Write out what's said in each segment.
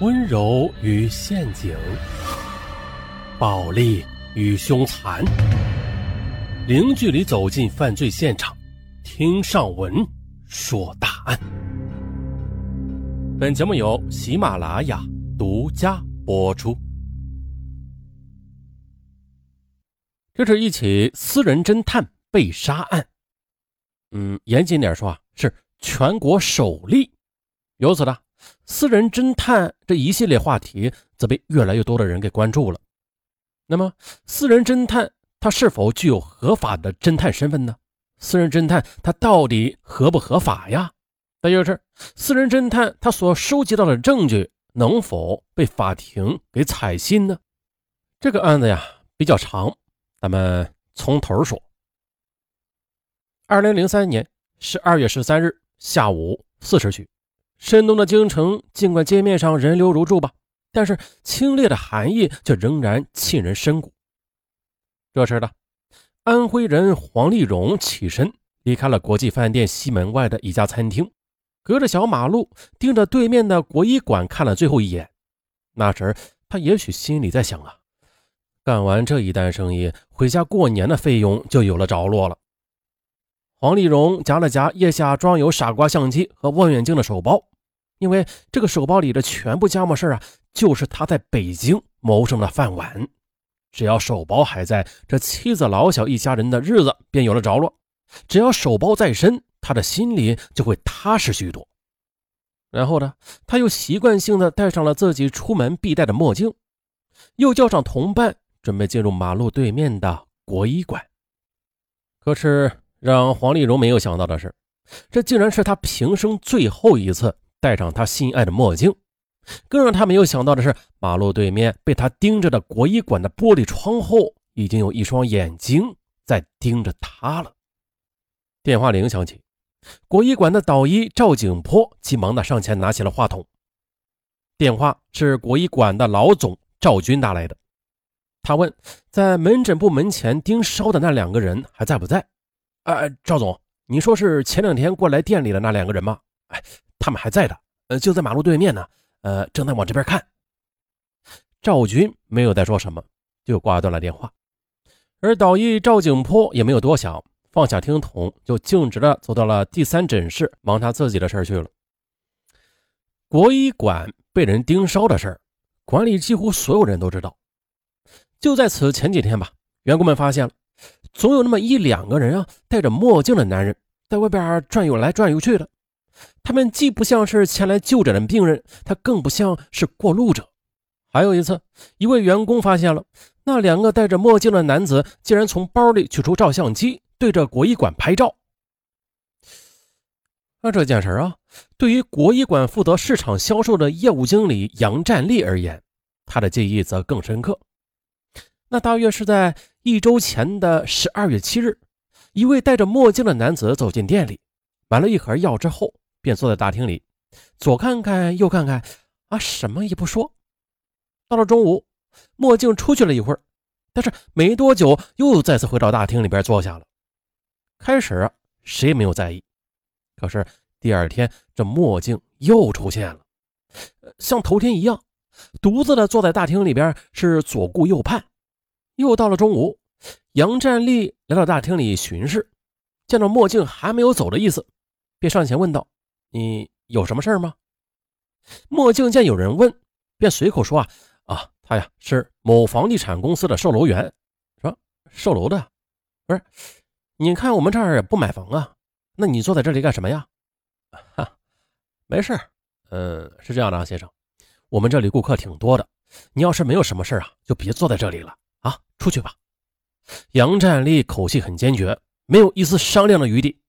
温柔与陷阱，暴力与凶残，零距离走进犯罪现场，听上文说大案。本节目由喜马拉雅独家播出。这是一起私人侦探被杀案，嗯，严谨点说啊，是全国首例。由此呢。私人侦探这一系列话题则被越来越多的人给关注了。那么，私人侦探他是否具有合法的侦探身份呢？私人侦探他到底合不合法呀？再就是，私人侦探他所收集到的证据能否被法庭给采信呢？这个案子呀比较长，咱们从头说。二零零三年十二月十三日下午四时许。深冬的京城，尽管街面上人流如注吧，但是清冽的寒意却仍然沁人深骨。这时的安徽人黄丽荣起身离开了国际饭店西门外的一家餐厅，隔着小马路盯着对面的国医馆看了最后一眼。那时他也许心里在想啊，干完这一单生意，回家过年的费用就有了着落了。黄丽荣夹了夹腋下装有傻瓜相机和望远镜的手包，因为这个手包里的全部家伙事啊，就是他在北京谋生的饭碗。只要手包还在，这妻子老小一家人的日子便有了着落；只要手包在身，他的心里就会踏实许多。然后呢，他又习惯性的戴上了自己出门必戴的墨镜，又叫上同伴，准备进入马路对面的国医馆。可是。让黄丽蓉没有想到的是，这竟然是她平生最后一次戴上她心爱的墨镜。更让她没有想到的是，马路对面被她盯着的国医馆的玻璃窗后，已经有一双眼睛在盯着他了。电话铃响起，国医馆的导医赵景坡急忙的上前拿起了话筒。电话是国医馆的老总赵军打来的，他问，在门诊部门前盯梢的那两个人还在不在？哎，赵总，你说是前两天过来店里的那两个人吗？哎，他们还在的，呃，就在马路对面呢，呃，正在往这边看。赵军没有再说什么，就挂断了电话。而导医赵景坡也没有多想，放下听筒，就径直的走到了第三诊室，忙他自己的事去了。国医馆被人盯梢的事儿，馆里几乎所有人都知道。就在此前几天吧，员工们发现了。总有那么一两个人啊，戴着墨镜的男人在外边转悠来转悠去的。他们既不像是前来就诊的病人，他更不像是过路者。还有一次，一位员工发现了那两个戴着墨镜的男子，竟然从包里取出照相机，对着国医馆拍照。那这件事啊，对于国医馆负责市场销售的业务经理杨占利而言，他的记忆则更深刻。那大约是在一周前的十二月七日，一位戴着墨镜的男子走进店里，买了一盒药之后，便坐在大厅里，左看看右看看，啊，什么也不说。到了中午，墨镜出去了一会儿，但是没多久又再次回到大厅里边坐下了。开始啊，谁也没有在意，可是第二天这墨镜又出现了，像头天一样，独自的坐在大厅里边，是左顾右盼。又到了中午，杨占利来到大厅里巡视，见到墨镜还没有走的意思，便上前问道：“你有什么事吗？”墨镜见有人问，便随口说：“啊啊，他呀是某房地产公司的售楼员，说售楼的，不是？你看我们这儿也不买房啊，那你坐在这里干什么呀？”“哈，没事，嗯，是这样的啊，先生，我们这里顾客挺多的，你要是没有什么事啊，就别坐在这里了。”啊，出去吧！杨占利口气很坚决，没有一丝商量的余地。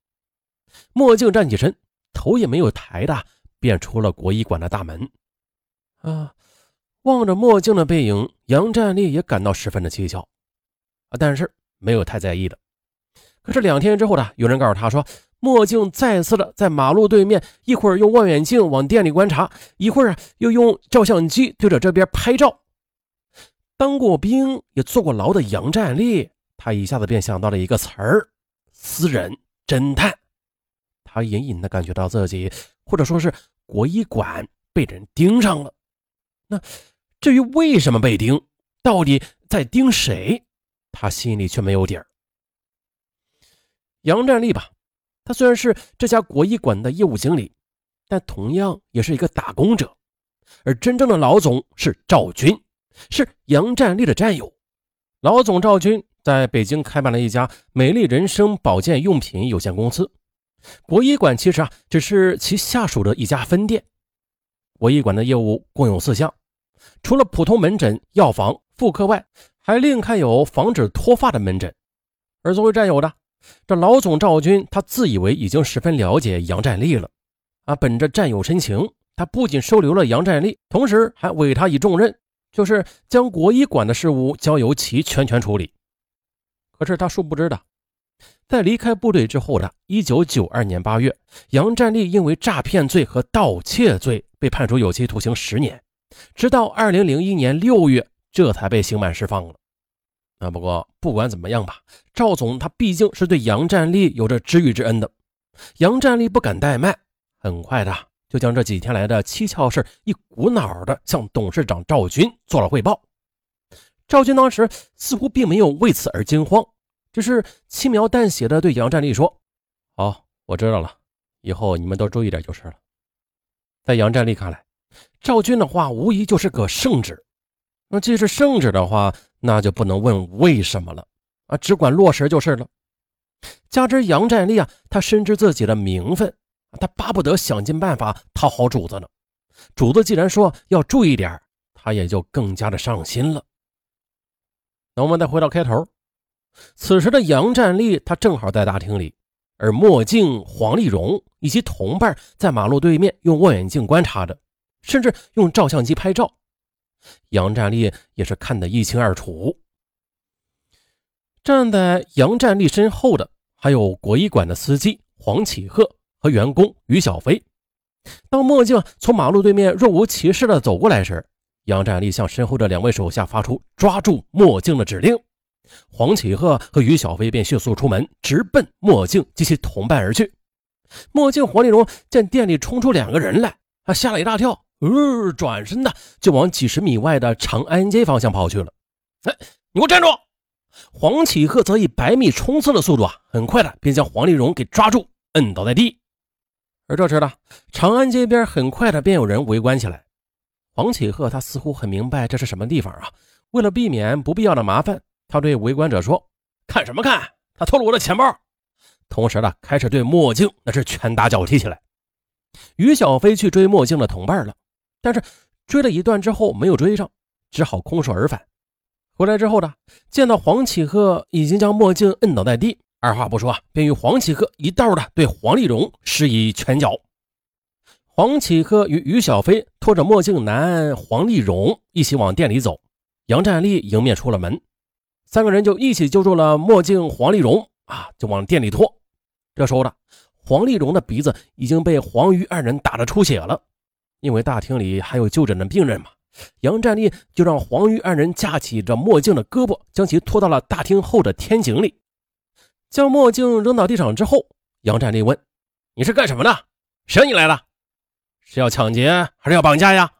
墨镜站起身，头也没有抬的，便出了国医馆的大门。啊，望着墨镜的背影，杨占利也感到十分的蹊跷。啊，但是没有太在意的。可是两天之后呢，有人告诉他说，墨镜再次的在马路对面，一会儿用望远镜往店里观察，一会儿啊又用照相机对着这边拍照。当过兵也坐过牢的杨占利，他一下子便想到了一个词儿：私人侦探。他隐隐的感觉到自己，或者说是国医馆被人盯上了。那至于为什么被盯，到底在盯谁，他心里却没有底儿。杨占利吧，他虽然是这家国医馆的业务经理，但同样也是一个打工者。而真正的老总是赵军，是杨占利的战友。老总赵军在北京开办了一家美丽人生保健用品有限公司，国医馆其实啊只是其下属的一家分店。国医馆的业务共有四项，除了普通门诊、药房、妇科外，还另开有防止脱发的门诊。而作为战友的这老总赵军，他自以为已经十分了解杨占利了，啊，本着战友深情，他不仅收留了杨占利，同时还委他以重任。就是将国医馆的事务交由其全权处理。可是他殊不知的，在离开部队之后的一九九二年八月，杨占利因为诈骗罪和盗窃罪被判处有期徒刑十年，直到二零零一年六月，这才被刑满释放了。啊，不过不管怎么样吧，赵总他毕竟是对杨占利有着知遇之恩的，杨占利不敢怠慢，很快的。就将这几天来的蹊跷事一股脑的向董事长赵军做了汇报。赵军当时似乎并没有为此而惊慌，只是轻描淡写的对杨占利说：“好，我知道了，以后你们都注意点就是了。”在杨占利看来，赵军的话无疑就是个圣旨。那既是圣旨的话，那就不能问为什么了啊，只管落实就是了。加之杨占利啊，他深知自己的名分。他巴不得想尽办法讨好主子呢。主子既然说要注意点他也就更加的上心了。那我们再回到开头，此时的杨占利他正好在大厅里，而墨镜黄丽蓉以及同伴在马路对面用望远镜观察着，甚至用照相机拍照。杨占利也是看得一清二楚。站在杨占利身后的还有国医馆的司机黄启鹤。和员工于小飞，当墨镜从马路对面若无其事的走过来时，杨占利向身后的两位手下发出抓住墨镜的指令。黄启鹤和于小飞便迅速出门，直奔墨镜及其同伴而去。墨镜黄丽蓉见店里冲出两个人来，他吓了一大跳，呃，转身的就往几十米外的长安街方向跑去了。哎，你给我站住！黄启鹤则以百米冲刺的速度啊，很快的便将黄丽蓉给抓住，摁倒在地。而这时呢，长安街边很快的便有人围观起来。黄启鹤他似乎很明白这是什么地方啊，为了避免不必要的麻烦，他对围观者说：“看什么看？他偷了我的钱包！”同时呢，开始对墨镜那是拳打脚踢起来。于小飞去追墨镜的同伴了，但是追了一段之后没有追上，只好空手而返。回来之后呢，见到黄启鹤已经将墨镜摁倒在地。二话不说，便与黄启鹤一道的对黄丽蓉施以拳脚。黄启鹤与于小飞拖着墨镜男黄丽蓉一起往店里走，杨占利迎面出了门，三个人就一起揪住了墨镜黄丽蓉啊，就往店里拖。这时候的黄丽蓉的鼻子已经被黄于二人打得出血了，因为大厅里还有就诊的病人嘛，杨占利就让黄于二人架起着墨镜的胳膊，将其拖到了大厅后的天井里。将墨镜扔到地上之后，杨占利问：“你是干什么的？谁让你来的？是要抢劫还是要绑架呀？”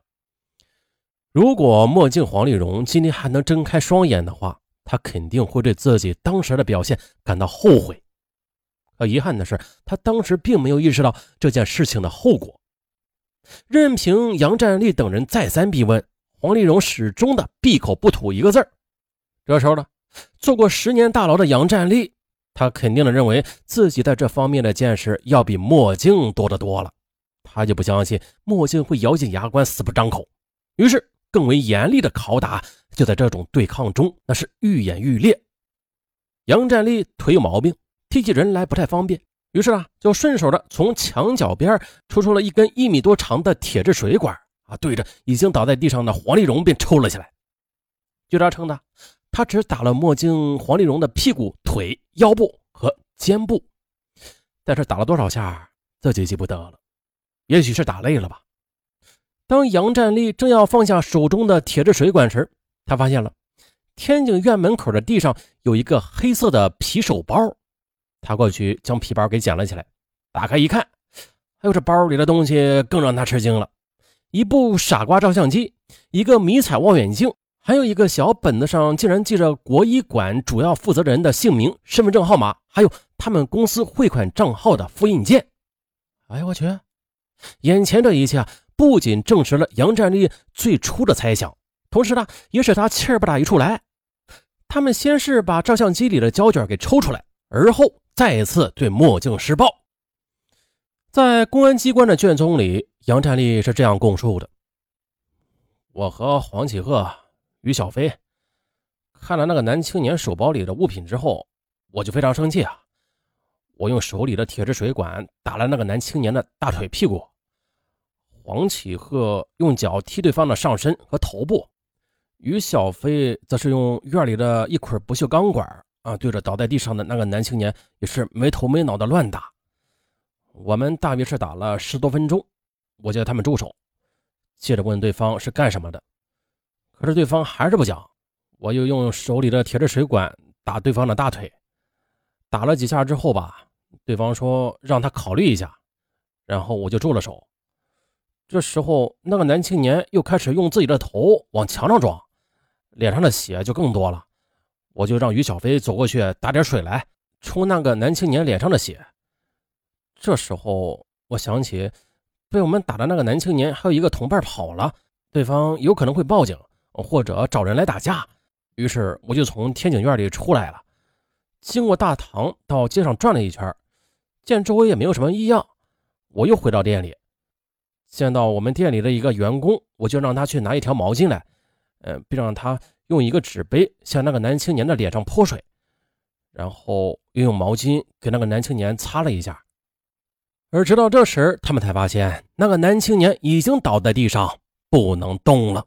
如果墨镜黄丽蓉今天还能睁开双眼的话，他肯定会对自己当时的表现感到后悔。可遗憾的是，他当时并没有意识到这件事情的后果。任凭杨占利等人再三逼问，黄丽蓉始终的闭口不吐一个字这时候呢，做过十年大牢的杨占利。他肯定的认为自己在这方面的见识要比墨镜多得多了，他就不相信墨镜会咬紧牙关死不张口，于是更为严厉的拷打就在这种对抗中那是愈演愈烈。杨占利腿有毛病，提起人来不太方便，于是啊就顺手的从墙角边抽出了一根一米多长的铁质水管啊，对着已经倒在地上的黄丽蓉便抽了起来。据他称的。他只打了墨镜黄丽蓉的屁股、腿、腰部和肩部，但是打了多少下自己记不得了，也许是打累了吧。当杨占利正要放下手中的铁质水管时，他发现了天井院门口的地上有一个黑色的皮手包，他过去将皮包给捡了起来，打开一看，哎呦，这包里的东西更让他吃惊了，一部傻瓜照相机一个迷彩望远镜，还有一个小本子上竟然记着国医馆主要负责人的姓名、身份证号码，还有他们公司汇款账号的复印件。哎呦我去！眼前这一切，不仅证实了杨占利最初的猜想，同时呢，也使他气儿不打一处来。他们先是把照相机里的胶卷给抽出来，而后再一次对墨镜施暴。在公安机关的卷宗里，杨占利是这样供述的：“我和黄启鹤、于小飞看了那个男青年手包里的物品之后，我就非常生气啊！我用手里的铁质水管打了那个男青年的大腿、屁股。黄启鹤用脚踢对方的上身和头部。”于小飞则是用院里的一捆不锈钢管啊，对着倒在地上的那个男青年也是没头没脑的乱打。我们大约是打了十多分钟，我叫他们住手，接着问对方是干什么的，可是对方还是不讲。我又用手里的铁质水管打对方的大腿，打了几下之后吧，对方说让他考虑一下，然后我就住了手。这时候，那个男青年又开始用自己的头往墙上撞。脸上的血就更多了，我就让于小飞走过去打点水来冲那个男青年脸上的血。这时候我想起被我们打的那个男青年还有一个同伴跑了，对方有可能会报警或者找人来打架，于是我就从天井院里出来了，经过大堂到街上转了一圈，见周围也没有什么异样，我又回到店里，见到我们店里的一个员工，我就让他去拿一条毛巾来。嗯，并让他用一个纸杯向那个男青年的脸上泼水，然后又用毛巾给那个男青年擦了一下。而直到这时，他们才发现那个男青年已经倒在地上，不能动了。